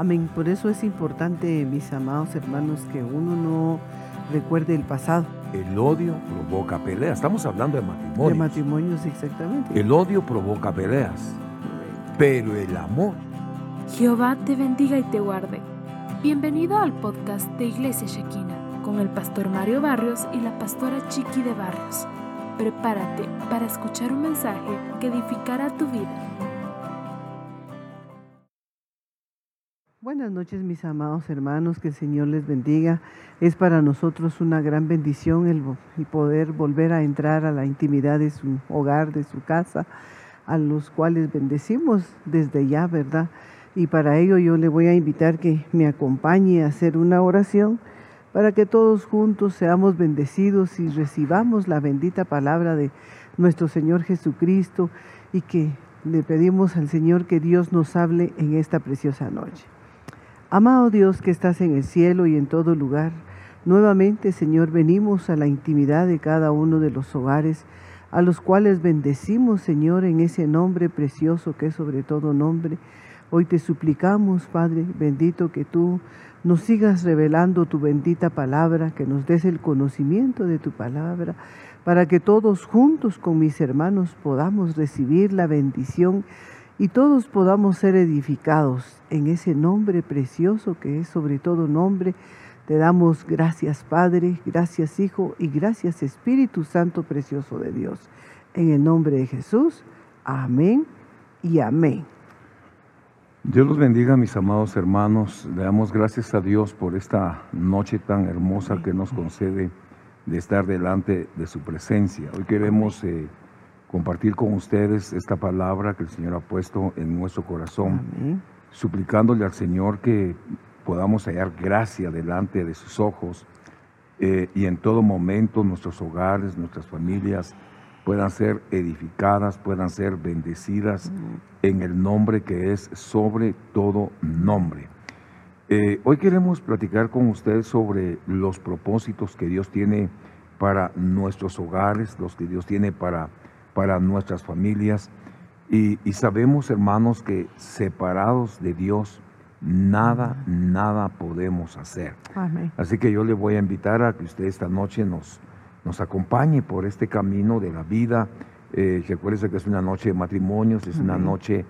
Amén. Por eso es importante, mis amados hermanos, que uno no recuerde el pasado. El odio provoca peleas. Estamos hablando de matrimonios. De matrimonios, exactamente. El odio provoca peleas. Pero el amor. Jehová te bendiga y te guarde. Bienvenido al podcast de Iglesia Shekina con el pastor Mario Barrios y la pastora Chiqui de Barrios. Prepárate para escuchar un mensaje que edificará tu vida. Noches mis amados hermanos, que el Señor les bendiga. Es para nosotros una gran bendición el, poder volver a entrar a la intimidad de su hogar, de su casa, a los cuales bendecimos desde ya, ¿verdad? Y para ello yo le voy a invitar que me acompañe a hacer una oración para que todos juntos seamos bendecidos y recibamos la bendita palabra de nuestro Señor Jesucristo y que le pedimos al Señor que Dios nos hable en esta preciosa noche. Amado Dios que estás en el cielo y en todo lugar, nuevamente Señor venimos a la intimidad de cada uno de los hogares, a los cuales bendecimos Señor en ese nombre precioso que es sobre todo nombre. Hoy te suplicamos, Padre bendito, que tú nos sigas revelando tu bendita palabra, que nos des el conocimiento de tu palabra, para que todos juntos con mis hermanos podamos recibir la bendición y todos podamos ser edificados en ese nombre precioso que es sobre todo nombre. Te damos gracias Padre, gracias Hijo y gracias Espíritu Santo precioso de Dios. En el nombre de Jesús, amén y amén. Dios los bendiga, mis amados hermanos. Le damos gracias a Dios por esta noche tan hermosa que nos concede de estar delante de su presencia. Hoy queremos compartir con ustedes esta palabra que el Señor ha puesto en nuestro corazón, suplicándole al Señor que podamos hallar gracia delante de sus ojos eh, y en todo momento nuestros hogares, nuestras familias puedan ser edificadas, puedan ser bendecidas en el nombre que es sobre todo nombre. Eh, hoy queremos platicar con ustedes sobre los propósitos que Dios tiene para nuestros hogares, los que Dios tiene para para nuestras familias. Y, sabemos, hermanos, que separados de Dios, nada, nada podemos hacer. Así que yo le voy a invitar a que usted esta noche nos, nos acompañe por este camino de la vida. Eh, recuerde que es una noche de matrimonios, es una noche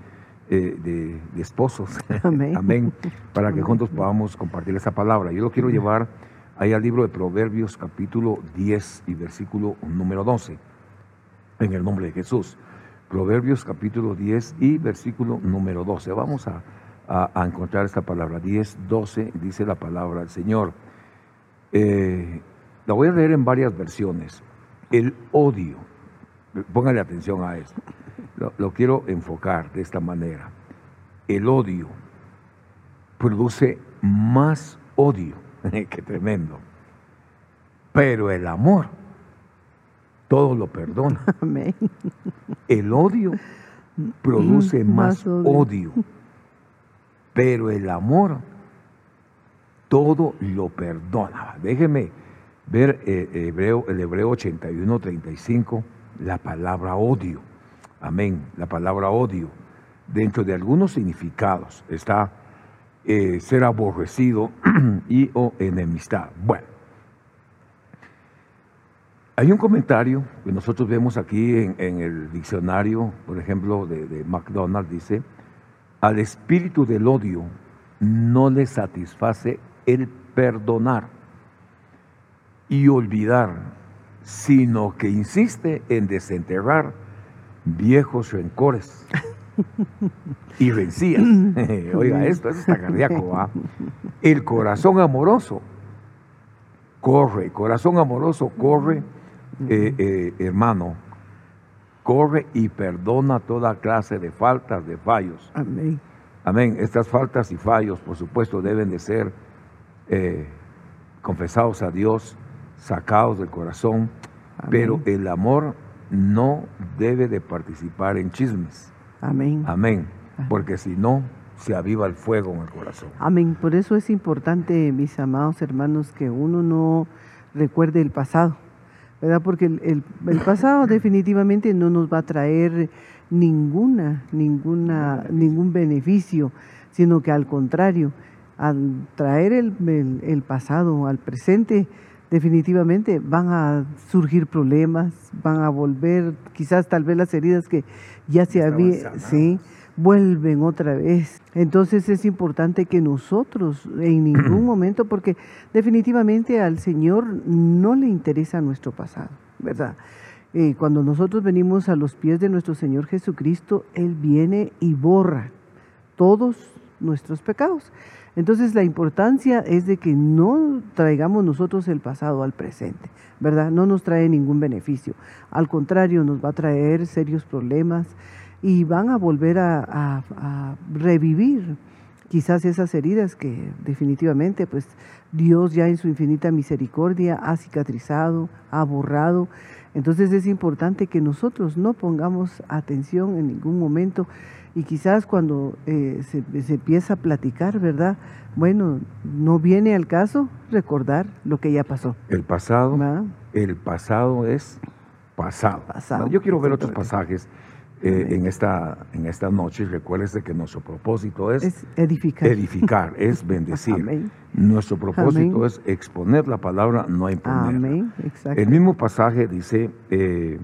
eh, de, esposos. Amén. Para que juntos podamos compartir esa palabra. Yo lo quiero llevar ahí al libro de Proverbios capítulo 10 y versículo número 12 en el nombre de Jesús. Proverbios capítulo 10 y versículo número 12. Vamos a, encontrar esta palabra. 10, 12 dice la palabra del Señor. Eh, la voy a leer en varias versiones. El odio, póngale atención a esto, lo, lo quiero enfocar de esta manera. El odio produce más odio, que tremendo. Pero el amor todo lo perdona. El odio produce más, odio. pero el amor todo lo perdona. Déjeme ver eh, hebreo, el Hebreo 81, 35, la palabra odio. Amén. La palabra odio. Dentro de algunos significados está eh, ser aborrecido y o enemistad. Bueno, hay un comentario que nosotros vemos aquí en, el diccionario, por ejemplo, de, de McDonald's, dice, al espíritu del odio no le satisface el perdonar y olvidar, sino que insiste en desenterrar viejos rencores y vencías. Oiga, esto, es está cardíaco. El corazón amoroso corre, corazón amoroso corre eh, eh, hermano, corre y perdona toda clase de faltas, de fallos. Amén. Amén. Estas faltas y fallos, por supuesto, deben de ser eh, confesados a Dios, sacados del corazón, pero el amor no debe de participar en chismes. Amén. Amén. Porque si no, se aviva el fuego en el corazón. Amén. Por eso es importante, mis amados hermanos, que uno no recuerde el pasado ¿verdad? Porque el, pasado definitivamente no nos va a traer ninguna, ninguna, ningún beneficio, sino que al contrario, al traer el, pasado al presente, definitivamente van a surgir problemas, van a volver, quizás tal vez las heridas que ya se habían, sí, vuelven otra vez. Entonces es importante que nosotros en ningún momento, porque definitivamente al Señor no le interesa nuestro pasado, ¿verdad? Eh, cuando nosotros venimos a los pies de nuestro Señor Jesucristo, Él viene y borra todos nuestros pecados. Entonces la importancia es de que no traigamos nosotros el pasado al presente, ¿verdad? No nos trae ningún beneficio. Al contrario, nos va a traer serios problemas y van a volver a, revivir quizás esas heridas que definitivamente pues Dios ya en su infinita misericordia ha cicatrizado, ha borrado. Entonces es importante que nosotros no pongamos atención en ningún momento y quizás cuando eh, se, empieza a platicar, ¿verdad? Bueno, no viene al caso recordar lo que ya pasó. El pasado, el pasado es pasado. Yo quiero ver otros pasajes eh, en, esta, en esta noche. Recuérdese que nuestro propósito es, edificar. edificar, es bendecir. Nuestro propósito es exponer la palabra, no imponer. El mismo pasaje dice eh,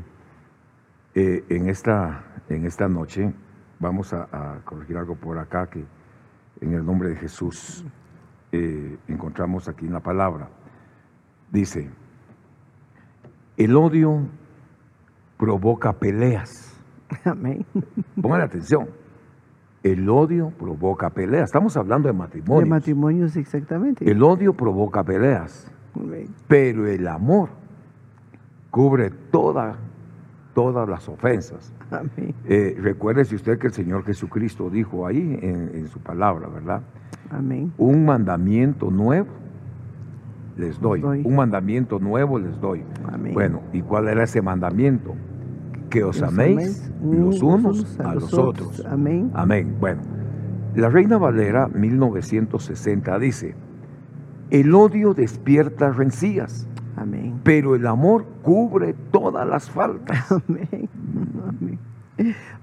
en, esta, en esta noche, Vamos a, corregir algo por acá que en el nombre de Jesús eh, encontramos aquí en la palabra. Dice, el odio provoca peleas. Amén. Pongan atención. El odio provoca peleas. Estamos hablando de matrimonios. De matrimonios, exactamente. El odio provoca peleas. Pero el amor cubre toda todas las ofensas. Eh, recuerde si usted que el Señor Jesucristo dijo ahí en, su palabra, ¿verdad? Amén. Un mandamiento nuevo les doy. Un mandamiento nuevo les doy. Bueno, ¿y cuál era ese mandamiento? Que os, améis, los unos a, los otros. Amén. Amén. Bueno, la Reina Valera 1960 dice, el odio despierta rencillas Amén. Pero el amor cubre todas las faltas. Amén.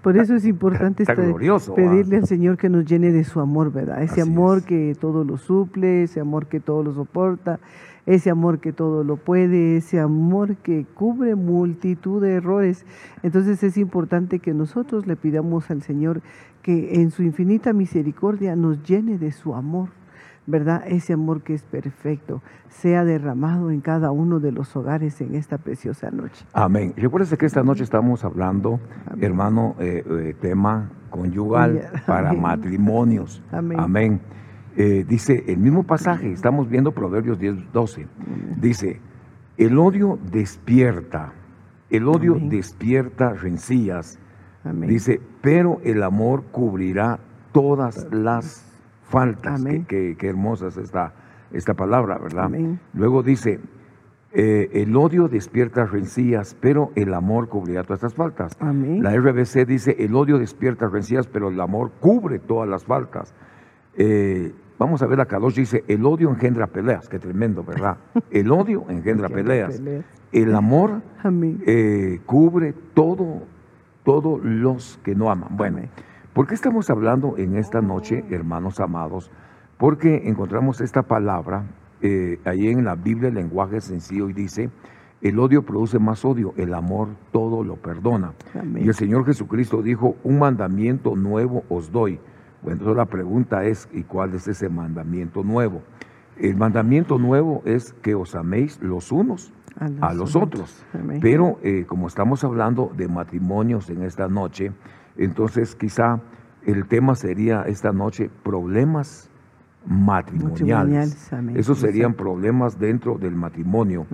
Por eso es importante pedirle al Señor que nos llene de su amor, ¿verdad? Ese amor que todo lo suple, ese amor que todo lo soporta, ese amor que todo lo puede, ese amor que cubre multitud de errores. Entonces es importante que nosotros le pidamos al Señor que en su infinita misericordia nos llene de su amor. ¿verdad? Ese amor que es perfecto sea derramado en cada uno de los hogares en esta preciosa noche. Amén. Recuérdese que esta noche estamos hablando, hermano, eh, eh, tema conyugal para matrimonios. Amén. Eh, dice el mismo pasaje, estamos viendo Proverbios 10, 12. Dice, el odio despierta, el odio despierta rencillas. Dice, pero el amor cubrirá todas las faltas. Qué, hermosa es esta, esta palabra, ¿verdad? Luego dice, eh, el odio despierta rencillas, pero el amor cubrirá todas estas faltas. La RBC dice, el odio despierta rencillas, pero el amor cubre todas las faltas. Eh, vamos a ver acá, dos dice, el odio engendra peleas, qué tremendo, ¿verdad? El odio engendra peleas. El amor eh, cubre todo, todos los que no aman. Bueno. ¿Por qué estamos hablando en esta noche, hermanos amados? Porque encontramos esta palabra eh, ahí en la Biblia, el lenguaje sencillo, y dice, el odio produce más odio, el amor todo lo perdona. Y el Señor Jesucristo dijo, un mandamiento nuevo os doy. Bueno, entonces la pregunta es, ¿y cuál es ese mandamiento nuevo? El mandamiento nuevo es que os améis los unos a los, otros. Pero eh, como estamos hablando de matrimonios en esta noche, entonces quizá el tema sería esta noche problemas matrimoniales. Esos serían problemas dentro del matrimonio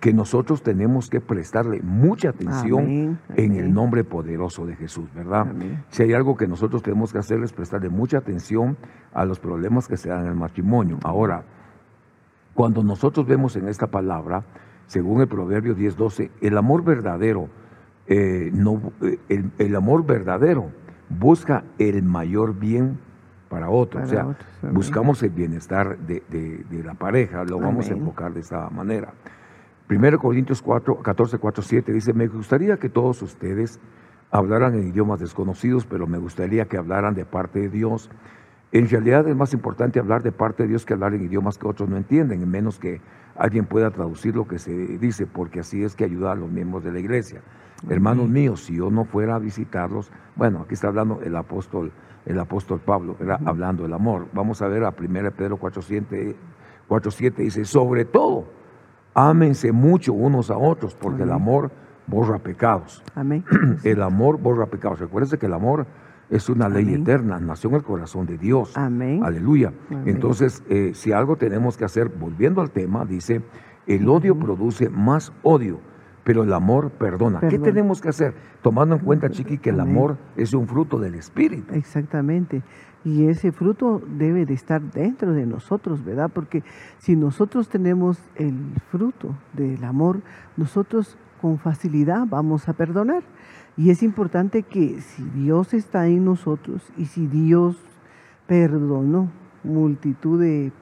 que nosotros tenemos que prestarle mucha atención en el nombre poderoso de Jesús, ¿verdad? Si hay algo que nosotros tenemos que hacer es prestarle mucha atención a los problemas que se dan en el matrimonio. Ahora, cuando nosotros vemos en esta palabra, según el Proverbio 10:12, el amor verdadero eh, no, eh, el, amor verdadero busca el mayor bien para otro. o sea, buscamos el bienestar de, la pareja, lo vamos a enfocar de esta manera. 1 Corintios 4, 14, 4, 7 dice, me gustaría que todos ustedes hablaran en idiomas desconocidos, pero me gustaría que hablaran de parte de Dios. En realidad es más importante hablar de parte de Dios que hablar en idiomas que otros no entienden, en menos que alguien pueda traducir lo que se dice, porque así es que ayuda a los miembros de la iglesia. Hermanos míos, si yo no fuera a visitarlos, bueno, aquí está hablando el apóstol, el apóstol Pablo, era hablando del amor. Vamos a ver a 1 Pedro 4.7, dice, sobre todo, ámense mucho unos a otros, porque el amor borra pecados. Amén. el amor borra pecados. Recuérdense que el amor es una ley eterna, nació en el corazón de Dios. Amén. Aleluya. Entonces, eh, si algo tenemos que hacer, volviendo al tema, dice, el odio produce más odio, pero el amor perdona. ¿Qué tenemos que hacer? Tomando en cuenta, Chiqui, que el amor es un fruto del Espíritu. Exactamente. Y ese fruto debe de estar dentro de nosotros, ¿verdad? Porque si nosotros tenemos el fruto del amor, nosotros con facilidad vamos a perdonar. Y es importante que si Dios está en nosotros y si Dios perdonó multitud de,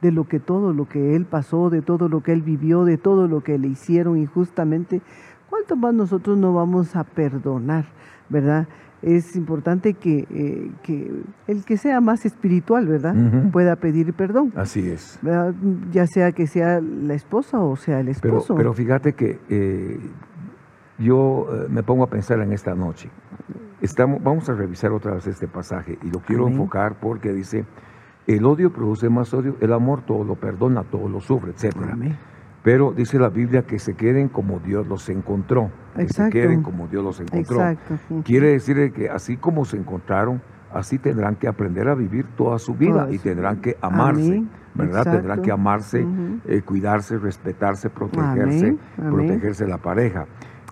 de, lo que todo lo que Él pasó, de todo lo que Él vivió, de todo lo que le hicieron injustamente, ¿cuánto más nosotros no vamos a perdonar, verdad? Es importante que, eh, que el que sea más espiritual, ¿verdad? Pueda pedir perdón. Así es. Ya sea que sea la esposa o sea el esposo. Pero, pero fíjate que eh, yo eh, me pongo a pensar en esta noche. Estamos, vamos a revisar otra vez este pasaje y lo quiero enfocar porque dice, el odio produce más odio, el amor todo lo perdona, todo lo sufre, etc. Pero dice la Biblia que se queden como Dios los encontró, que se queden como Dios los encontró. Quiere decir que así como se encontraron, así tendrán que aprender a vivir toda su vida y tendrán que amarse, ¿verdad? Tendrán que amarse, eh, cuidarse, respetarse, protegerse, protegerse la pareja.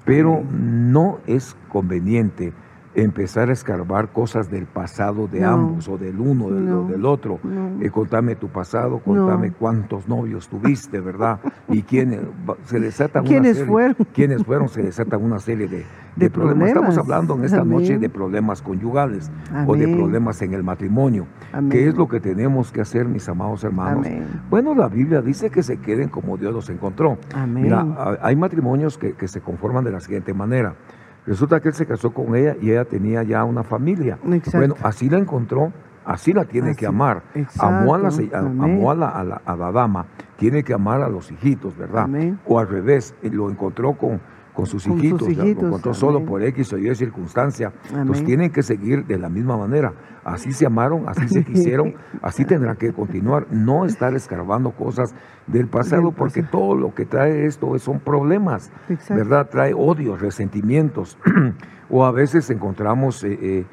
Pero no es conveniente empezar a escarbar cosas del pasado de ambos o del uno del, del otro. Eh, contame tu pasado, contame cuántos novios tuviste, ¿verdad? Y quiénes se desatan ¿Quiénes fueron? quiénes fueron, se desatan una serie de, problemas. Estamos hablando en esta noche de problemas conyugales o de problemas en el matrimonio. ¿Qué es lo que tenemos que hacer, mis amados hermanos? Bueno, la Biblia dice que se queden como Dios los encontró. Mira, hay matrimonios que, que se conforman de la siguiente manera. Resulta que él se casó con ella y ella tenía ya una familia. Bueno, así la encontró, así la tiene que amar. Amó, a la, amó a, la, a, la, dama, tiene que amar a los hijitos, ¿verdad? O al revés, lo encontró con, con sus hijitos, lo encontró solo por X o Y circunstancia. Pues tienen que seguir de la misma manera. Así se amaron, así se quisieron, así tendrá que continuar. No estar escarbando cosas del pasado, porque todo lo que trae esto son problemas, ¿verdad? Trae odios, resentimientos. o a veces encontramos eh, eh,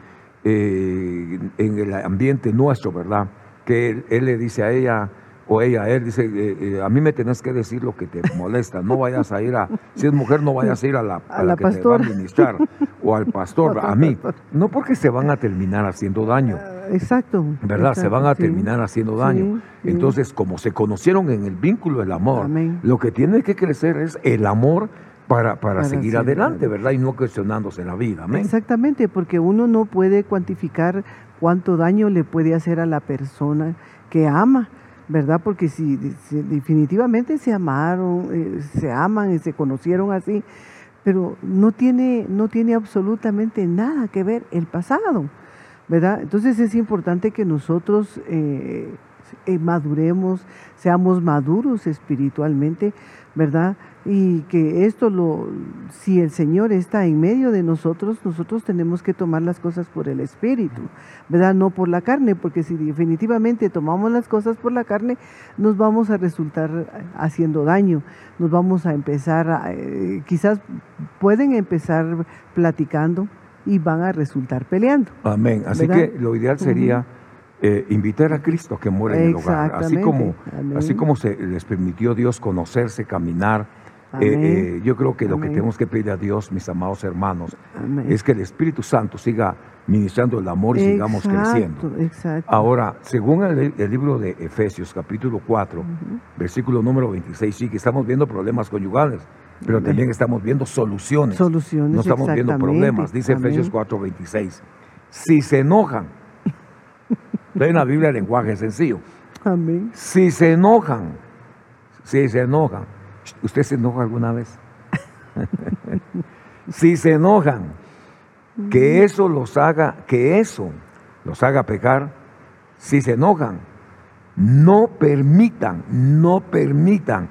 eh, en el ambiente nuestro, ¿verdad? Que él le dice a ella, o ella, él dice, eh, eh, a mí me tenés que decir lo que te molesta, no vayas a ir a, si es mujer, no vayas a ir a la, a la, que te va a administrar, o al pastor, a mí, no porque se van a terminar haciendo daño. Ah, exacto. ¿Verdad? se van a terminar haciendo daño. Entonces, como se conocieron en el vínculo del amor, lo que tiene que crecer es el amor para, para, seguir adelante, ¿verdad? Y no cuestionándose la vida. Exactamente, porque uno no puede cuantificar cuánto daño le puede hacer a la persona que ama. ¿Verdad? Porque si, definitivamente se amaron, eh, se aman y se conocieron así, pero no tiene, no tiene absolutamente nada que ver el pasado, ¿verdad? Entonces es importante que nosotros eh, eh, maduremos, seamos maduros espiritualmente, ¿verdad? Y que esto lo, si el Señor está en medio de nosotros, nosotros tenemos que tomar las cosas por el Espíritu, ¿verdad? No por la carne, porque si definitivamente tomamos las cosas por la carne, nos vamos a resultar haciendo daño, nos vamos a empezar, a, eh, quizás pueden empezar platicando y van a resultar peleando. Amén. Así que lo ideal sería... Eh, invitar a Cristo a que muera en el hogar. Así como, así como se les permitió Dios conocerse, caminar. Eh, eh, yo creo que lo que tenemos que pedir a Dios, mis amados hermanos, es que el Espíritu Santo siga ministrando el amor y sigamos creciendo. Ahora, según el, libro de Efesios, capítulo 4, versículo número 26, sí que estamos viendo problemas conyugales, pero también estamos viendo soluciones. Soluciones. No estamos viendo problemas. Dice Efesios 4, 26. Si se enojan, en la Biblia el lenguaje sencillo. Amén. Si se enojan, si se enojan, ¿usted se enoja alguna vez? si se enojan, que eso los haga, que eso los haga pecar, si se enojan, no permitan, no permitan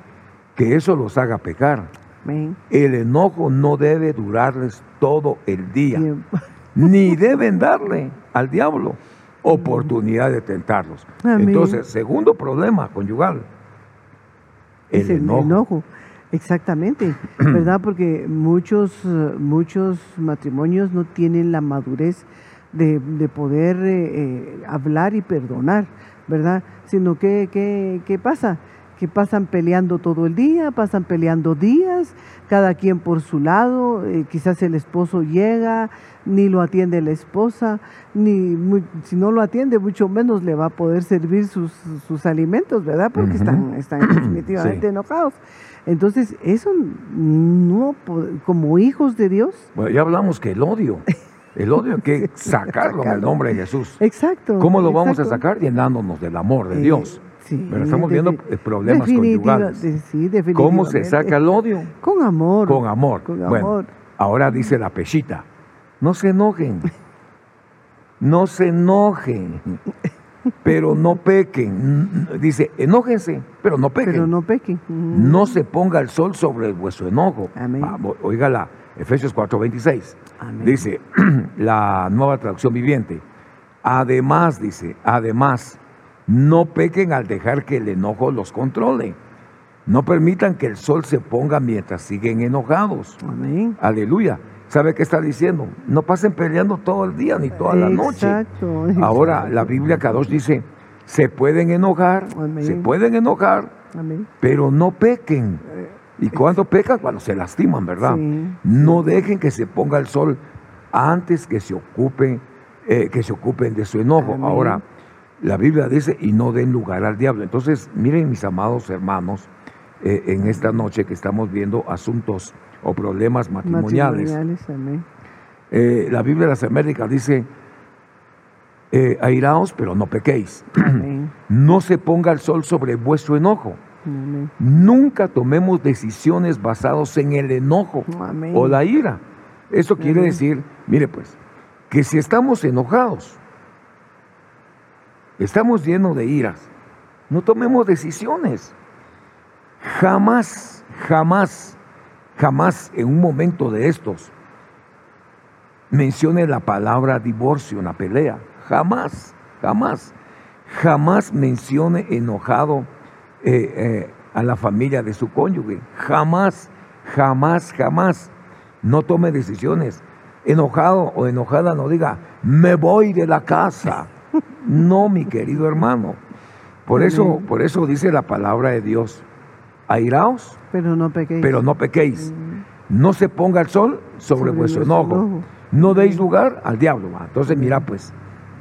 que eso los haga pecar. Amén. El enojo no debe durarles todo el día, ni deben darle al diablo oportunidad de tentarlos. Amén. Entonces, segundo problema conyugal, el, Es el enojo. enojo. Exactamente, ¿verdad? Porque muchos, muchos matrimonios no tienen la madurez de, de poder eh, eh, hablar y perdonar, ¿verdad? Sino que, ¿qué pasa? Que pasan peleando todo el día, pasan peleando días, cada quien por su lado, eh, quizás el esposo llega, ni lo atiende la esposa, ni si no lo atiende, mucho menos le va a poder servir sus, sus alimentos, ¿verdad? Porque están, están definitivamente Sí. enojados. Entonces, eso no, como hijos de Dios, Bueno, ya hablamos que el odio, el odio hay que sacarlo en el nombre de Jesús. exacto. ¿Cómo lo vamos a sacar? Llenándonos del amor de Eh, Dios. Sí, Pero estamos viendo eh, problemas conyugales. de- sí, ¿Cómo se saca el odio? Con amor. Con amor. Con Bueno, amor. ahora dice la pechita, no se enojen, no se enojen, pero no pequen. Dice, enójense, pero no pequen. Pero no pequen. No se ponga el sol sobre vuestro enojo. Amén. Vamos, Oígala, Efesios 4:26. Amén. Dice la nueva traducción viviente. Además, dice, además, no pequen al dejar que el enojo los controle. No permitan que el sol se ponga mientras siguen enojados. Amén. Aleluya. ¿Sabe qué está diciendo? No pasen peleando todo el día ni toda la noche. Exacto. Ahora la Biblia Kadosh dice, se pueden enojar, Amén. se pueden enojar, Amén. pero no pequen. ¿Y cuando pecan? Cuando se lastiman, ¿verdad? Sí, No dejen que se ponga el sol antes que se ocupen, eh, que se ocupen de su enojo. Ahora, la Biblia dice, y no den lugar al diablo. Entonces, miren mis amados hermanos, eh, en esta noche que estamos viendo asuntos o problemas matrimoniales. Matrimoniales. Eh, la Biblia de las Américas dice, eh, airaos, pero no pequéis. Amén. No se ponga el sol sobre vuestro enojo. Amén. Nunca tomemos decisiones basadas en el enojo Amén. o la ira. Eso quiere decir, mire pues, que si estamos enojados, estamos llenos de iras, no tomemos decisiones. Jamás, jamás, jamás en un momento de estos mencione la palabra divorcio en la pelea. Jamás, jamás, jamás mencione enojado eh, eh, a la familia de su cónyuge. Jamás, jamás, jamás. No tome decisiones. Enojado o enojada no diga, me voy de la casa. No, mi querido hermano. Por eso, por eso dice la palabra de Dios. Airaos, Pero no pequéis. pero no pequéis. No se ponga el sol sobre, Sobre vuestro enojo. enojo. No deis lugar al diablo. ¿va? Entonces, mira, pues,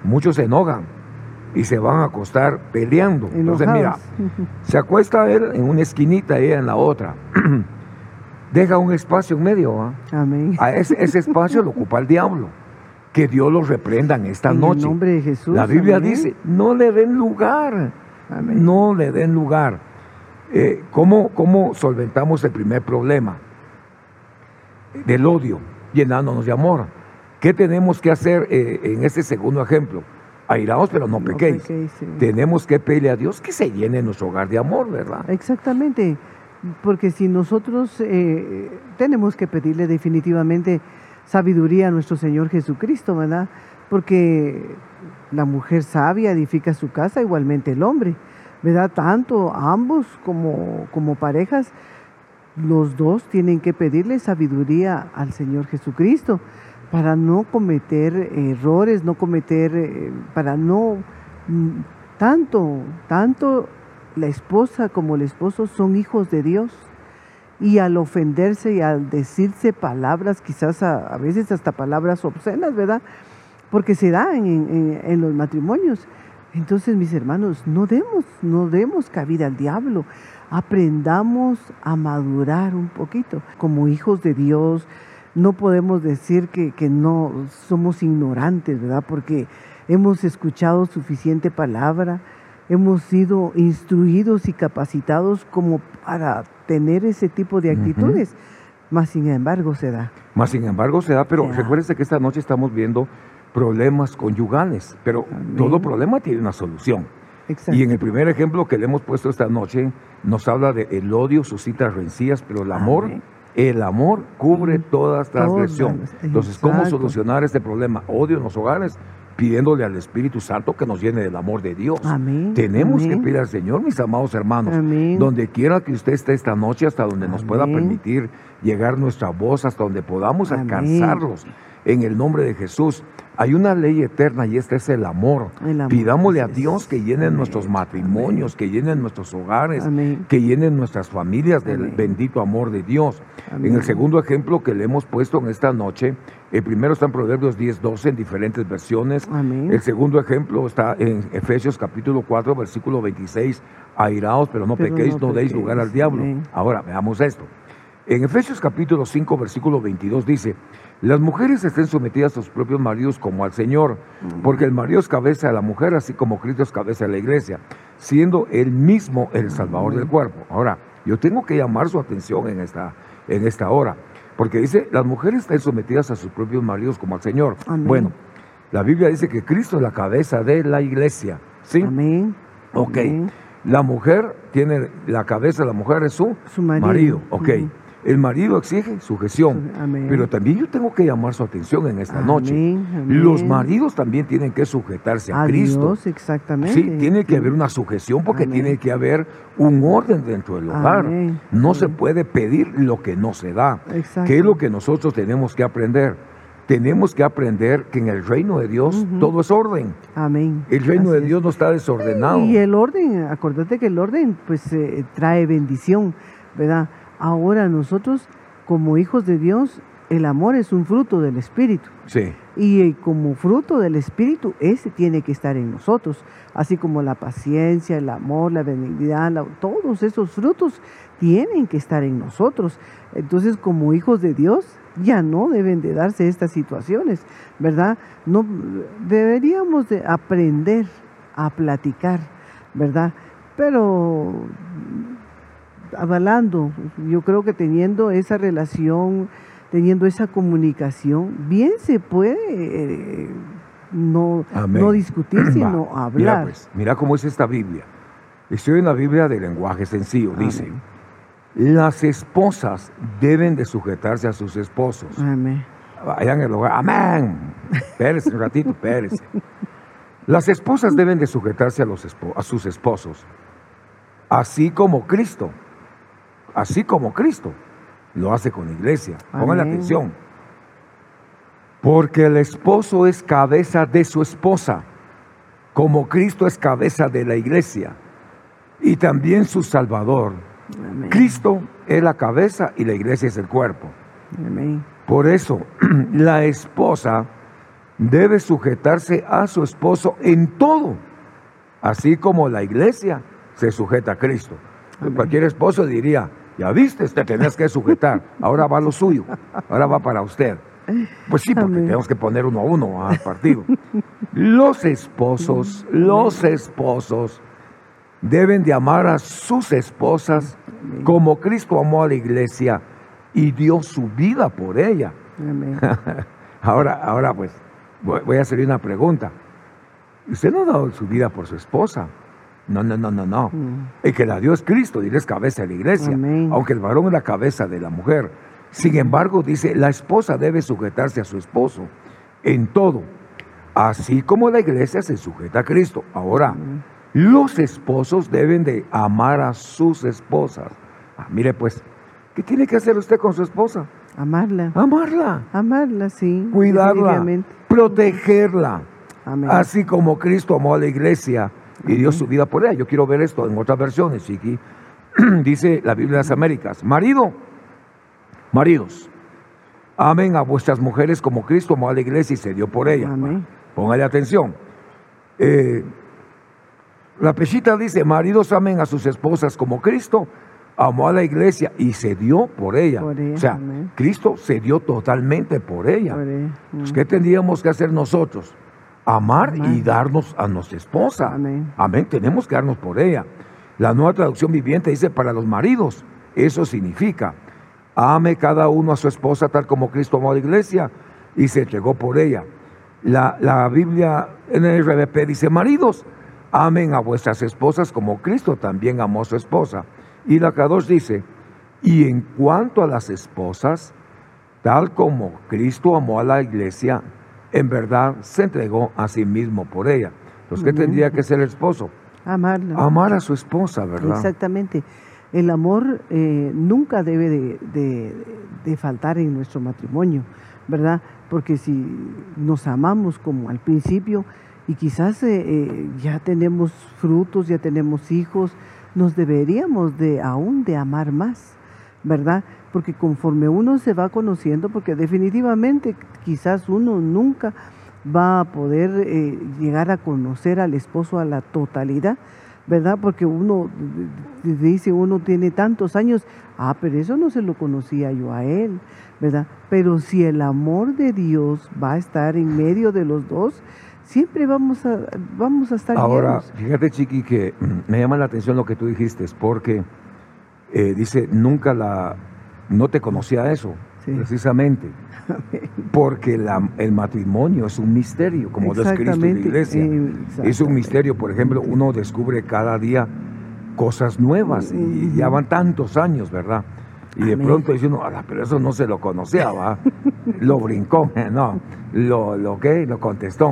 muchos se enojan y se van a acostar peleando. Entonces, mira, se acuesta él en una esquinita y ella en la otra. Deja un espacio en medio. ¿va? Amén. A ese, ese espacio lo ocupa el diablo. Que Dios los reprenda en esta en noche. el nombre de Jesús. La Biblia amén. dice, no le den lugar. Amén. No le den lugar. Eh, ¿cómo, ¿Cómo solventamos el primer problema? Del odio, llenándonos de amor. ¿Qué tenemos que hacer eh, en este segundo ejemplo? Airaos, pero no No pequéis. pequéis, sí. Tenemos que pedirle a Dios que se llene nuestro hogar de amor, ¿verdad? Exactamente, porque si nosotros eh, tenemos que pedirle definitivamente sabiduría a nuestro Señor Jesucristo, ¿verdad? Porque la mujer sabia edifica su casa, igualmente el hombre, ¿verdad? Tanto ambos como, como parejas, los dos tienen que pedirle sabiduría al Señor Jesucristo para no cometer errores, no cometer, eh, para no mm, tanto, tanto la esposa como el esposo son hijos de Dios. Y al ofenderse y al decirse palabras, quizás a, veces hasta palabras obscenas, ¿verdad? Porque se dan en, en- en los matrimonios. Entonces, mis hermanos, no demos, no demos cabida al diablo. Aprendamos a madurar un poquito. Como hijos de Dios, no podemos decir que, que no somos ignorantes, ¿verdad? Porque hemos escuchado suficiente palabra, hemos sido instruidos y capacitados como para tener ese tipo de actitudes. Más sin embargo se da. Más sin embargo se da, pero recuérdense que esta noche estamos viendo problemas conyugales, pero todo problema tiene una solución. Y en el primer ejemplo que le hemos puesto esta noche, nos habla de el odio suscita rencillas, pero el amor, el amor cubre toda transgresión. Entonces, ¿cómo solucionar este problema? Odio en los hogares, pidiéndole al Espíritu Santo que nos llene del amor de Dios. Tenemos que pedir al Señor, mis amados hermanos, donde quiera que usted esté esta noche, hasta donde nos pueda permitir llegar nuestra voz, hasta donde podamos alcanzarlos en el nombre de Jesús. Hay una ley eterna y este es el amor. Pidámosle a Dios que llenen nuestros matrimonios, que llenen nuestros hogares, que llenen nuestras familias del bendito amor de Dios. En el segundo ejemplo que le hemos puesto en esta noche, el primero está en Proverbios 10, 12 en diferentes versiones. El segundo ejemplo está en Efesios capítulo 4, versículo 26. Airaos, pero no pequéis, no, deis lugar al diablo. Ahora, veamos esto. En Efesios capítulo 5, versículo 22 dice, las mujeres estén sometidas a sus propios maridos como al Señor, porque el marido es cabeza de la mujer, así como Cristo es cabeza de la iglesia, siendo él mismo el salvador del cuerpo. Ahora, yo tengo que llamar su atención en esta, en esta hora, porque dice, las mujeres estén sometidas a sus propios maridos como al Señor. Bueno, la Biblia dice que Cristo es la cabeza de la iglesia, ¿sí? Amén. Ok. La mujer tiene, la cabeza de la mujer es su, marido. Ok. El marido exige sujeción, pero también yo tengo que llamar su atención en esta noche. Los maridos también tienen que sujetarse a, Cristo. exactamente. Sí, tiene que haber una sujeción porque tiene que haber un orden dentro del hogar. No se puede pedir lo que no se da. ¿Qué es lo que nosotros tenemos que aprender? Tenemos que aprender que en el reino de Dios todo es orden. Amén. El reino de Dios no está desordenado. Y el orden, acuérdate que el orden pues eh, trae bendición, ¿verdad? Ahora nosotros, como hijos de Dios, el amor es un fruto del Espíritu. Sí. Y eh, como fruto del Espíritu, ese tiene que estar en nosotros, así como la paciencia, el amor, la benignidad, todos esos frutos tienen que estar en nosotros. Entonces, como hijos de Dios, ya no deben de darse estas situaciones, ¿verdad? No deberíamos de aprender a platicar, ¿verdad? Pero avalando, yo creo que teniendo esa relación, teniendo esa comunicación, bien se puede eh, no, no, discutir, sino hablar. Mira, pues, mira cómo es esta Biblia. Estoy en la Biblia de lenguaje sencillo. Dice, las esposas deben de sujetarse a sus esposos. Amén. Vayan el hogar. Amén. Espérese un ratito, espérese. Las esposas deben de sujetarse a, los a sus esposos, así como Cristo así como Cristo lo hace con la iglesia. Pongan atención. Porque el esposo es cabeza de su esposa, como Cristo es cabeza de la iglesia y también su Salvador. Cristo es la cabeza y la iglesia es el cuerpo. Por eso, la esposa debe sujetarse a su esposo en todo, así como la iglesia se sujeta a Cristo. Cualquier esposo diría, ya viste, te tenés que sujetar. Ahora va lo suyo. Ahora va para usted. Pues sí, porque tenemos que poner uno a uno al partido. Los esposos, los esposos deben de amar a sus esposas como Cristo amó a la iglesia y dio su vida por ella. ahora, ahora pues, voy a hacerle una pregunta. Usted no ha dado su vida por su esposa. No, no, no, no, no. Mm. El que la dio es Cristo y es cabeza de la iglesia, aunque el varón es la cabeza de la mujer. Sin embargo, dice, la esposa debe sujetarse a su esposo en todo, así como la iglesia se sujeta a Cristo. Ahora, los esposos deben de amar a sus esposas. Ah, mire pues, ¿qué tiene que hacer usted con su esposa? Amarla. Amarla. Amarla, sí. Cuidarla. Protegerla. Así como Cristo amó a la iglesia y dio su vida por ella. Yo quiero ver esto en otras versiones, Chiqui. Dice la Biblia de las Américas, marido, maridos, amen a vuestras mujeres como Cristo amó a la iglesia y se dio por ella. Póngale atención. Eh, la pechita dice, maridos amen a sus esposas como Cristo amó a la iglesia y se dio por ella. o sea, Cristo se dio totalmente por ella. Pues, ¿Qué tendríamos que hacer nosotros? Amar y darnos a nuestra esposa. Amén. Tenemos que darnos por ella. La nueva traducción viviente dice para los maridos. Eso significa, ame cada uno a su esposa tal como Cristo amó a la iglesia y se entregó por ella. La, la Biblia en el RBP dice, maridos, amen a vuestras esposas como Cristo también amó a su esposa. Y la K2 dice, y en cuanto a las esposas, tal como Cristo amó a la iglesia, en verdad se entregó a sí mismo por ella. ¿qué tendría que ser el esposo? Amarla. Amar a su esposa, ¿verdad? Exactamente. El amor eh, nunca debe de, de- de faltar en nuestro matrimonio, ¿verdad? Porque si nos amamos como al principio y quizás eh, eh, ya tenemos frutos, ya tenemos hijos, nos deberíamos de aún de amar más, ¿verdad? Porque conforme uno se va conociendo, porque definitivamente quizás uno nunca va a poder eh, llegar a conocer al esposo a la totalidad, ¿verdad? Porque uno dice, uno tiene tantos años, ah, pero eso no se lo conocía yo a él, ¿verdad? Pero si el amor de Dios va a estar en medio de los dos, siempre vamos a, vamos a estar Ahora, llenos. fíjate, Chiqui, que me llama la atención lo que tú dijiste, es porque eh, dice, nunca la, no te conocía eso, Sí. precisamente, porque la- el matrimonio es un misterio, como lo es Cristo y la iglesia. Es un misterio, por ejemplo, uno descubre cada día cosas nuevas y ya van tantos años, ¿verdad? Y de Amén. pronto dice uno, "Ala, pero eso no se lo conocía, ¿va? Lo brincó, no, lo, lo que, lo contestó,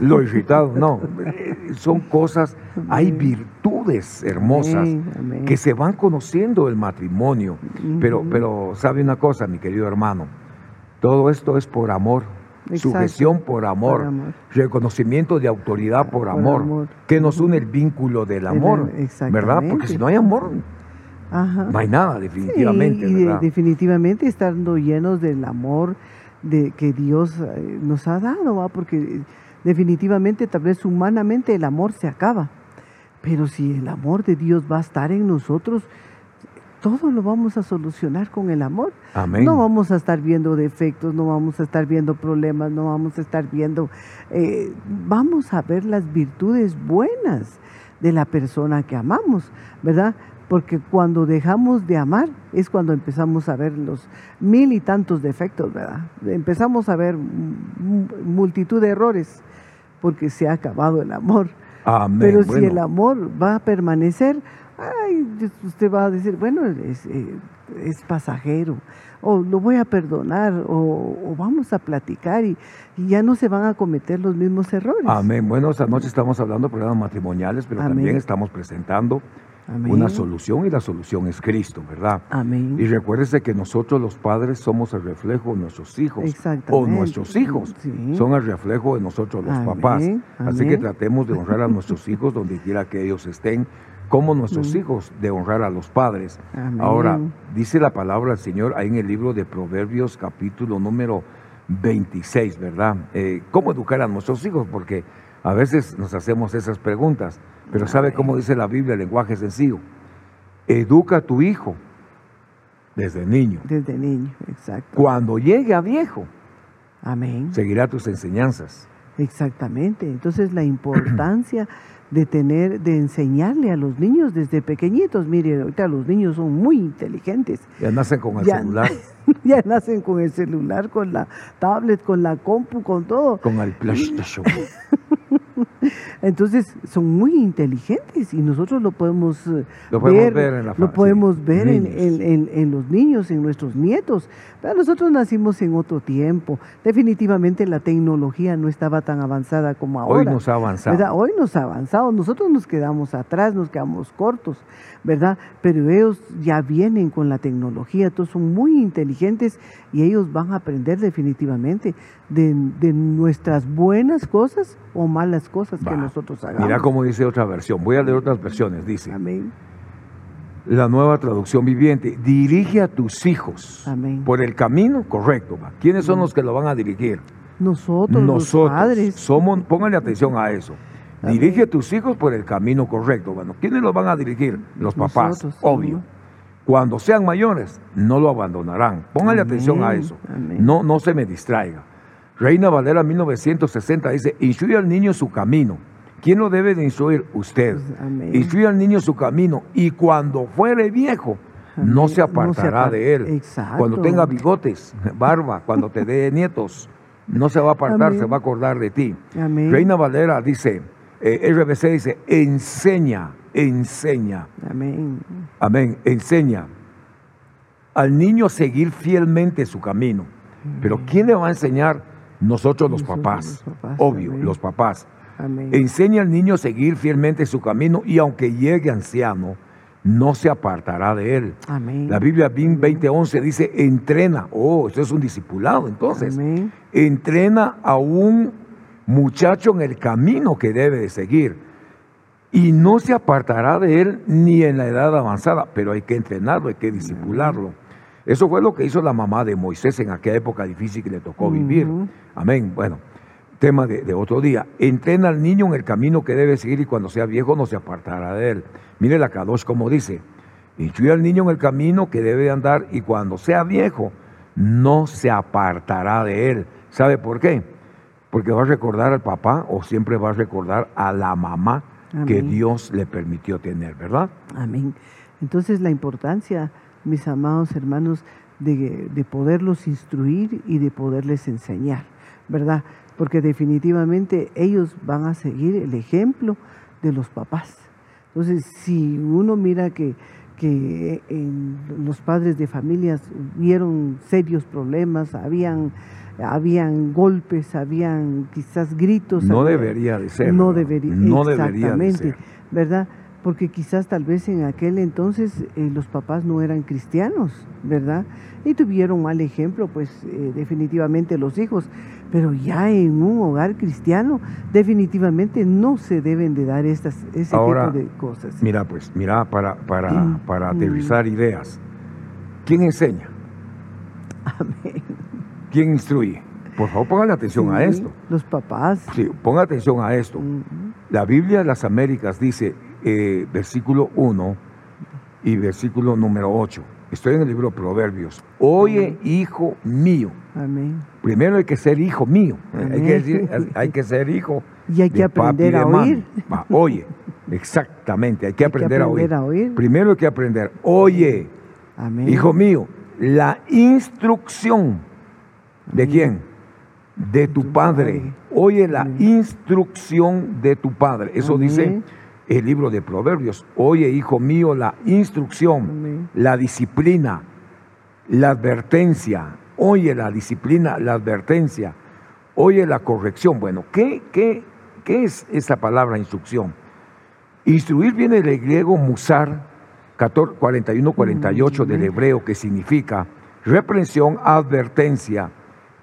lo irritado, no. Eh, Son cosas, hay virtudes hermosas Amén, que se van conociendo el matrimonio. Pero, pero sabe una cosa, mi querido hermano, todo esto es por amor. Exacto. Sujeción por amor, Por amor. reconocimiento de autoridad por, Por amor, amor. que nos une el vínculo del amor. ¿verdad? Porque si no hay amor, Ajá. no hay nada, definitivamente, Sí, y ¿verdad? definitivamente estando llenos del amor de que Dios eh, nos ha dado, ¿va? porque eh, definitivamente tal vez humanamente el amor se acaba, pero si el amor de Dios va a estar en nosotros, todo lo vamos a solucionar con el amor. Amén. No vamos a estar viendo defectos, no vamos a estar viendo problemas, no vamos a estar viendo, eh, vamos a ver las virtudes buenas de la persona que amamos, ¿verdad? Porque cuando dejamos de amar es cuando empezamos a ver los mil y tantos defectos, ¿verdad? Empezamos a ver multitud de errores porque se ha acabado el amor. Amén. Pero si Bueno, el amor va a permanecer, ay, usted va a decir, bueno, es, eh, es pasajero, o lo voy a perdonar, o, o vamos a platicar y, y ya no se van a cometer los mismos errores. Amén. Bueno, esta noche estamos hablando de problemas matrimoniales, pero Amén. también estamos presentando Amén. una solución y la solución es Cristo, ¿verdad? Amén. Y recuérdese que nosotros los padres somos el reflejo de nuestros hijos. O nuestros hijos Sí. son el reflejo de nosotros los Amén, papás. Así que tratemos de honrar a nuestros hijos donde quiera que ellos estén, como nuestros Mm. hijos de honrar a los padres. Ahora, dice la palabra del Señor ahí en el libro de Proverbios capítulo número 26, ¿verdad? Eh, ¿Cómo educar a nuestros hijos? Porque a veces nos hacemos esas preguntas, pero ¿sabe cómo dice la Biblia, el lenguaje sencillo? Educa a tu hijo desde niño. Desde niño, exacto. Cuando llegue a viejo, Amén. seguirá tus enseñanzas. Exactamente. Entonces la importancia de tener, de enseñarle a los niños desde pequeñitos. Mire, ahorita los niños son muy inteligentes. Ya nacen con el Ya- celular, ya nacen con el celular, con la tablet, con la compu, con todo. con el PlayStation. Entonces son muy inteligentes y nosotros lo podemos, eh, Lo podemos ver en la fa- lo podemos ver en, en- en- en los niños, en nuestros nietos. Pero nosotros nacimos en otro tiempo. Definitivamente la tecnología no estaba tan avanzada como ahora. Hoy nos ha avanzado. ¿verdad? Hoy nos ha avanzado, nosotros nos quedamos atrás, nos quedamos cortos, ¿verdad? Pero ellos ya vienen con la tecnología, todos son muy inteligentes y ellos van a aprender definitivamente de, de nuestras buenas cosas o malas cosas que nosotros hagamos. Mira cómo dice otra versión. Voy a leer otras versiones. Dice, Amén. la nueva traducción viviente, dirige a tus hijos Amén. por el camino correcto. ¿Quiénes son los que lo van a dirigir? Nosotros, Nosotros. los padres, Somos, pónganle atención a eso. Amén. Dirige a tus hijos por el camino correcto. Bueno, ¿quiénes los van a dirigir? Los papás, Nosotros, obvio. Cuando sean mayores, no lo abandonarán. Pónganle Amén, atención a eso. No, no se me distraiga. Reina Valera 1960 dice, instruye al niño su camino. ¿Quién lo debe de instruir? Usted. Pues, amén. Instruye al niño su camino y cuando fuere viejo, Amén. no se No se apartará apar- de él. Exacto. Cuando tenga bigotes, barba, cuando te dé nietos, no se va a apartar, se va a acordar de ti. Amén. Reina Valera dice, eh, RBC dice, enseña, enseña. Amén. Amén, enseña al niño a seguir fielmente su camino. Pero ¿quién le va a enseñar? Nosotros los Nosotros papás, los papás, obvio, amén. los papás. Amén. Enseña al niño a seguir fielmente su camino y aunque llegue anciano, no se apartará de él. Amén. La Biblia BIM 20:11 dice, entrena. Oh, esto es un discipulado. Entonces, Amén. entrena a un muchacho en el camino que debe de seguir. Y no se apartará de él ni en la edad avanzada, pero hay que entrenarlo, hay que discipularlo. Eso fue lo que hizo la mamá de Moisés en aquella época difícil que le tocó vivir. Amén. Bueno, tema de, de otro día. Entrena al niño en el camino que debe seguir y cuando sea viejo no se apartará de él. Mire la Kadosh como dice, instruye al niño en el camino que debe de andar y cuando sea viejo no se apartará de él. ¿Sabe por qué? Porque va a recordar al papá o siempre va a recordar a la mamá que. Dios le permitió tener, ¿verdad? Amén. Entonces la importancia, mis amados hermanos, de, de poderlos instruir y de poderles enseñar, ¿verdad? Porque definitivamente ellos van a seguir el ejemplo de los papás. Entonces, si uno mira que, que en los padres de familias hubieron serios problemas, habían, habían golpes, habían quizás gritos. No había- debería de ser. no debería, No debería de exactamente, ser. ¿verdad? Porque quizás tal vez en aquel entonces eh, los papás no eran cristianos, ¿verdad? Y tuvieron mal ejemplo, pues eh, definitivamente los hijos. Pero ya en un hogar cristiano, definitivamente no se deben de dar estas, ese Ahora, tipo de cosas. Mira, pues, mira, para, para, Mm, para mm. aterrizar ideas. ¿Quién enseña? Amén. ¿Quién instruye? Por favor, póngale atención a esto. Los papás. Sí, ponga atención a esto. Mm, La Biblia de las Américas dice, eh, versículo 1 y versículo número 8. Estoy en el libro de Proverbios. Oye, hijo mío. Amén. Primero hay que ser hijo mío. Hay que, decir, hay que ser hijo. Y hay que aprender de a oír. Va, oye, exactamente, hay que Hay que aprender, a, a oír. oír. Primero hay que aprender, oye, Amén. hijo mío, la instrucción. ¿De quién? De tu tu padre. padre. Oye la instrucción de tu padre. Eso dice el libro de Proverbios. Oye, hijo mío, la instrucción, la disciplina, la advertencia. Oye la disciplina, la advertencia. Oye la corrección. Bueno, ¿qué, qué, qué es esa palabra instrucción? Instruir viene del griego musar, 41-48 del hebreo, que significa reprensión, advertencia,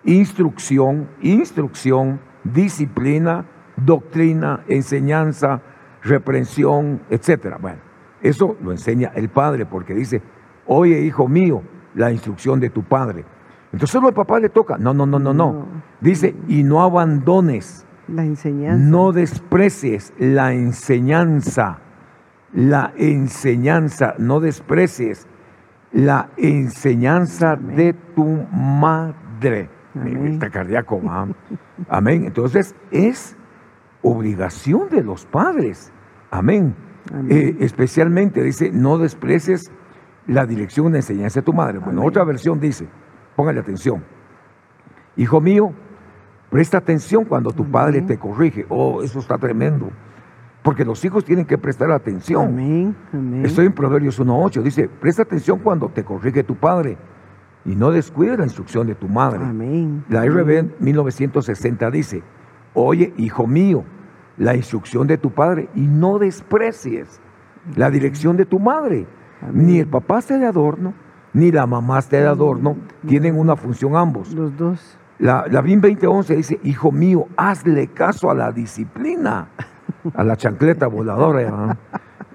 instrucción, instrucción, disciplina, doctrina, enseñanza, reprensión, etcétera. Bueno, eso lo enseña el padre porque dice, oye hijo mío, la instrucción de tu padre. Entonces solo al papá le toca. No, no, no, no, no. Dice, y no abandones, La enseñanza. no desprecies la enseñanza. La enseñanza, no desprecies la enseñanza Amén. de tu madre. Amén. Está cardíaco. Amén. Entonces es obligación de los padres. Amén. Amén. Eh, especialmente dice, no desprecies la dirección de enseñanza de tu madre. Bueno, Amén. otra versión dice, póngale atención. Hijo mío, presta atención cuando tu padre te corrige. Oh, eso está tremendo. Porque los hijos tienen que prestar atención. Amén. Amén. Estoy en Proverbios 1.8. Dice, presta atención cuando te corrige tu padre y no descuides la instrucción de tu madre. Amén. La RB 1960 dice, oye, hijo mío, la instrucción de tu padre y no desprecies la dirección de tu madre. Amén. Ni el papá esté de adorno, ni la mamá esté de adorno, tienen una función ambos. Los dos. La, la BIM 2011 dice, hijo mío, hazle caso a la disciplina, a la chancleta voladora.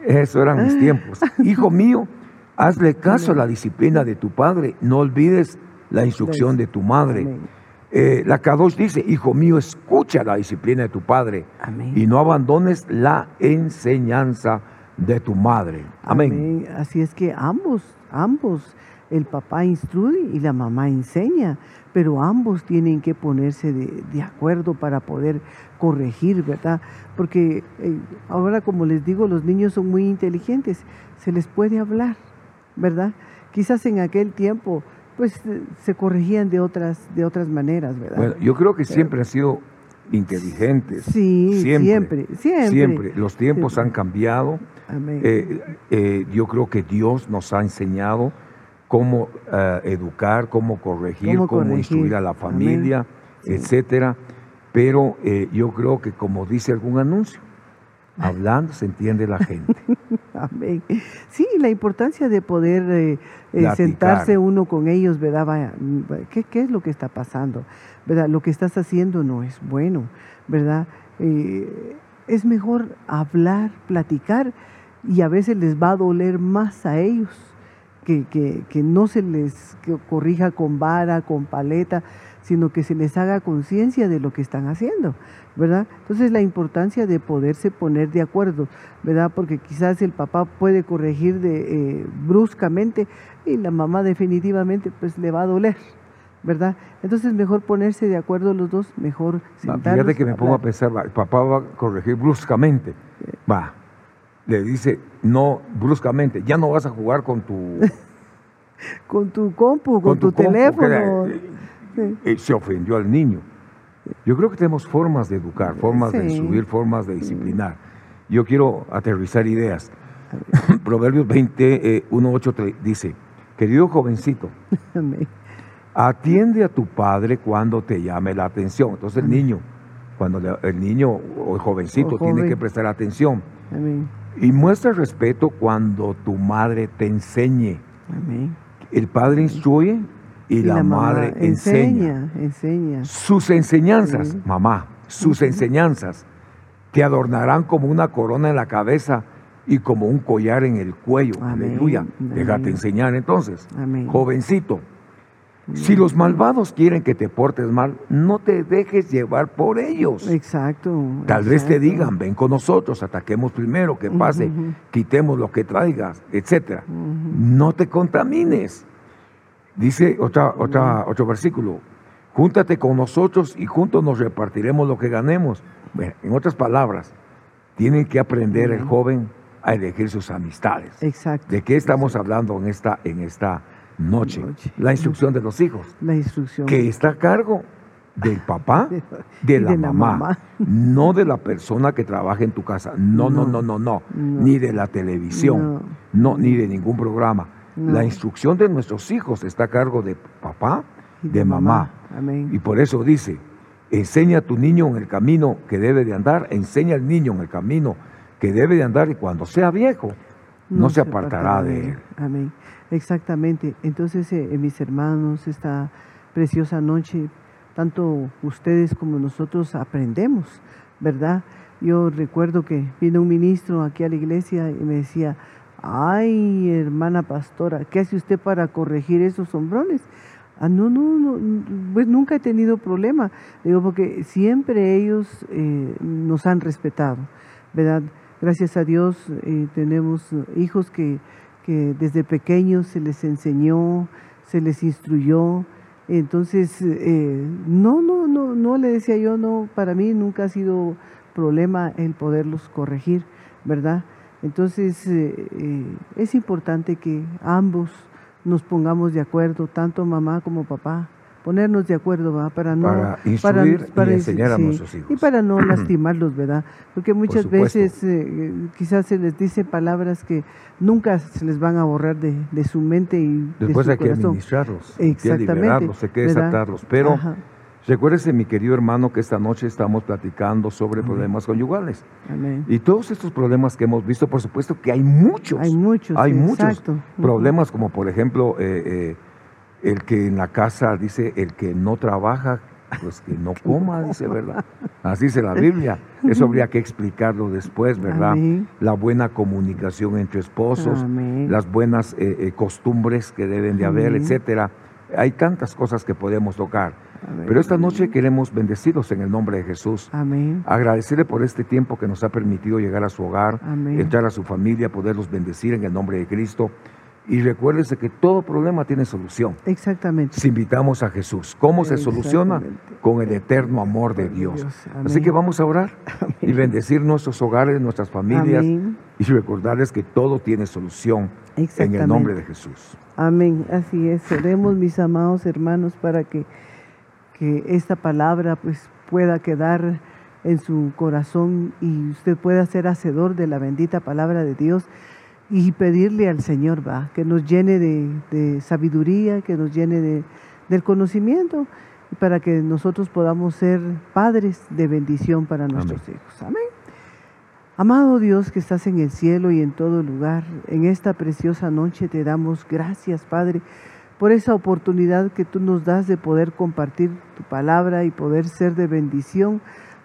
Eso eran mis tiempos. Hijo mío, hazle caso a la disciplina de tu padre, no olvides la instrucción de tu madre. Amén. Eh, la K2 dice, hijo mío, escucha la disciplina de tu padre Amén. y no abandones la enseñanza de tu madre. Amén. Así es que ambos, ambos, el papá instruye y la mamá enseña, pero ambos tienen que ponerse de, de acuerdo para poder corregir, ¿verdad? Porque eh, ahora, como les digo, los niños son muy inteligentes, se les puede hablar, ¿verdad? Quizás en aquel tiempo pues se corregían de otras, de otras maneras, ¿verdad? Bueno, yo creo que siempre han sido inteligentes. Sí, siempre, siempre. Siempre. Los tiempos Siempre. han cambiado. Amén. Eh, eh, yo creo que Dios nos ha enseñado cómo eh, educar, cómo corregir, Cómo cómo, corregir. instruir a la familia, etcétera. Pero eh, yo creo que como dice algún anuncio, hablando se entiende la gente. Amén. Sí, la importancia de poder eh, eh, sentarse uno con ellos, ¿verdad? Vaya, mm, ¿qué, ¿Qué es lo que está pasando? ¿Verdad? Lo que estás haciendo no es bueno, ¿verdad? Eh, es mejor hablar, platicar y a veces les va a doler más a ellos que, que- que no se les corrija con vara, con paleta, sino que se les haga conciencia de lo que están haciendo, ¿verdad? Entonces la importancia de poderse poner de acuerdo, ¿verdad? Porque quizás el papá puede corregir de, eh, bruscamente y la mamá definitivamente pues le va a doler, ¿verdad? Entonces mejor ponerse de acuerdo los dos, mejor sentarnos. Fíjate que me pongo a pensar, el papá va a corregir bruscamente. Va, le dice, no, bruscamente, ya no vas a jugar con tu, con tu compu, con, tu, teléfono. eh, Sí. eh, se ofendió al niño. Yo creo que tenemos formas de educar, formas de instruir, formas de disciplinar. Yo quiero aterrizar ideas. Proverbios 20, eh, 1, 8 tre- dice, querido jovencito, atiende a tu padre cuando te llame la atención. Entonces el niño, cuando el niño o el jovencito O tiene que prestar atención. Amén. Y muestra respeto cuando tu madre te enseñe. Amén. El padre instruye y, la, madre enseña. enseña. enseña. Sus enseñanzas, Sí. mamá, sus enseñanzas te adornarán como una corona en la cabeza y como un collar en el cuello. Amén, Aleluya. amén. Déjate enseñar entonces. Amén. Jovencito, si los malvados quieren que te portes mal, no te dejes llevar por ellos. Exacto. Tal vez te digan, ven con nosotros, ataquemos primero, que pase, quitemos lo que traigas. Ujú. No te contamines. Dice otra, otra, otro versículo, júntate con nosotros y juntos nos repartiremos lo que ganemos. Bueno, en otras palabras, tiene que aprender el joven a elegir sus amistades. Exacto. ¿De qué estamos hablando en esta, en esta noche? Noche. La instrucción de los hijos, La instrucción. que está a cargo del papá, De- la, de la mamá, mamá. no de la persona que trabaja en tu casa. No, no, no, No. no, no. No. Ni de la televisión, no, ni de ningún programa. No. La instrucción de nuestros hijos está a cargo de papá, Y de mamá. Amén. Y por eso dice, enseña a tu niño en el camino que debe de andar, enseña al niño en el camino que debe de andar y cuando sea viejo, no, se apartará de él. Amén. Exactamente. Entonces, eh, eh, mis hermanos, esta preciosa noche, tanto ustedes como nosotros aprendemos, ¿verdad? Yo recuerdo que vino un ministro aquí a la iglesia y me decía, ay, hermana pastora, ¿qué hace usted para corregir esos hombrones? Ah, no, no, no, pues nunca he tenido problema. Digo, porque siempre ellos eh, nos han respetado, ¿verdad? Gracias a Dios eh, tenemos hijos que, que desde pequeños se les enseñó, se les instruyó. Entonces, eh, no, no, no, no le decía yo, no, para mí nunca ha sido problema el poderlos corregir, ¿verdad? Entonces, eh, eh, es importante que ambos nos pongamos de acuerdo, tanto mamá como papá, ponernos de acuerdo. Para no... Para instruir y enseñar a sí, nuestros hijos. Y para no lastimarlos, ¿verdad? Porque muchas veces eh, quizás se les dice palabras que nunca se les van a borrar de, de su mente y Después de hay su que corazón. administrarlos, hay que Exactamente, liberarlos, hay que desatarlos. Pero Ajá, recuérdese, mi querido hermano, que esta noche estamos platicando sobre problemas conyugales. amén. Y todos estos problemas que hemos visto, por supuesto que hay muchos. Hay muchos, Hay sí, muchos exacto. Problemas, como por ejemplo, eh, eh, el que en la casa dice, el que no trabaja, pues que no coma, dice, ¿verdad? Así dice la Biblia. Eso habría que explicarlo después, ¿verdad? Amén. La buena comunicación entre esposos, Amén. las buenas eh, eh, costumbres que deben de haber, Amén. etcétera. Hay tantas cosas que podemos tocar. Amén. Pero esta noche queremos bendecirlos en el nombre de Jesús. Amén. Agradecerle por este tiempo que nos ha permitido llegar a su hogar, Amén. entrar a su familia, poderlos bendecir en el nombre de Cristo. Y recuérdese que todo problema tiene solución. Exactamente. Si invitamos a Jesús, ¿cómo se soluciona? Con el eterno amor de Dios. Dios. Así que vamos a orar y bendecir nuestros hogares, nuestras familias, Amén. y recordarles que todo tiene solución en el nombre de Jesús. Amén, así es. Oremos, mis amados hermanos, para que, que esta palabra pues, pueda quedar en su corazón y usted pueda ser hacedor de la bendita palabra de Dios y pedirle al Señor, va, que nos llene de, sabiduría, que nos llene de, del conocimiento, para que nosotros podamos ser padres de bendición para nuestros hijos. Amén. Amado Dios que estás en el cielo y en todo lugar, en esta preciosa noche te damos gracias, Padre, por esa oportunidad que tú nos das de poder compartir tu palabra y poder ser de bendición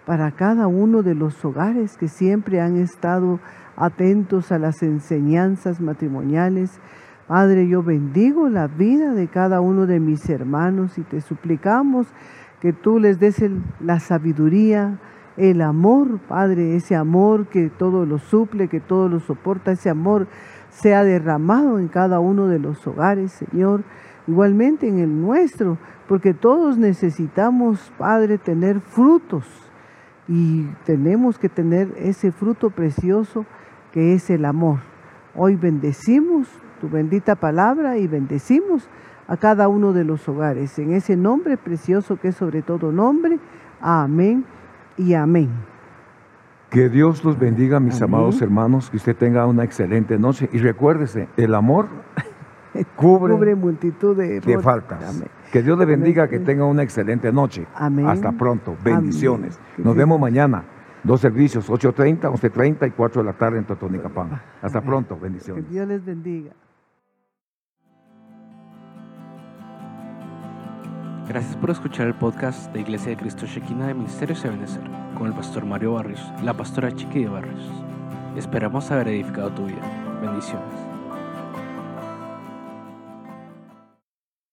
para cada uno de los hogares que siempre han estado atentos a las enseñanzas matrimoniales. Padre, yo bendigo la vida de cada uno de mis hermanos y te suplicamos que tú les des la sabiduría, el amor, Padre, ese amor que todo lo suple, que todo lo soporta, ese amor sea derramado en cada uno de los hogares, Señor, igualmente en el nuestro, porque todos necesitamos, Padre, tener frutos y tenemos que tener ese fruto precioso que es el amor. Hoy bendecimos tu bendita palabra y bendecimos a cada uno de los hogares. En ese nombre precioso que es sobre todo nombre. Amén y amén. Que Dios los bendiga, mis amados hermanos, que usted tenga una excelente noche. Y recuérdese, el amor cubre, multitud de, faltas. Que Dios le bendiga, que tenga una excelente noche. Amén. Hasta pronto. Bendiciones. Nos vemos mañana. Dos servicios, 8.30, 11.30 y 4 de la tarde en Totonicapán. Hasta pronto. Bendiciones. Que Dios les bendiga. Gracias por escuchar el podcast de Iglesia de Cristo Shekinah de Ministerio Ebenezer con el pastor Mario Barrios la pastora Chiqui de Barrios. Esperamos haber edificado tu vida. Bendiciones.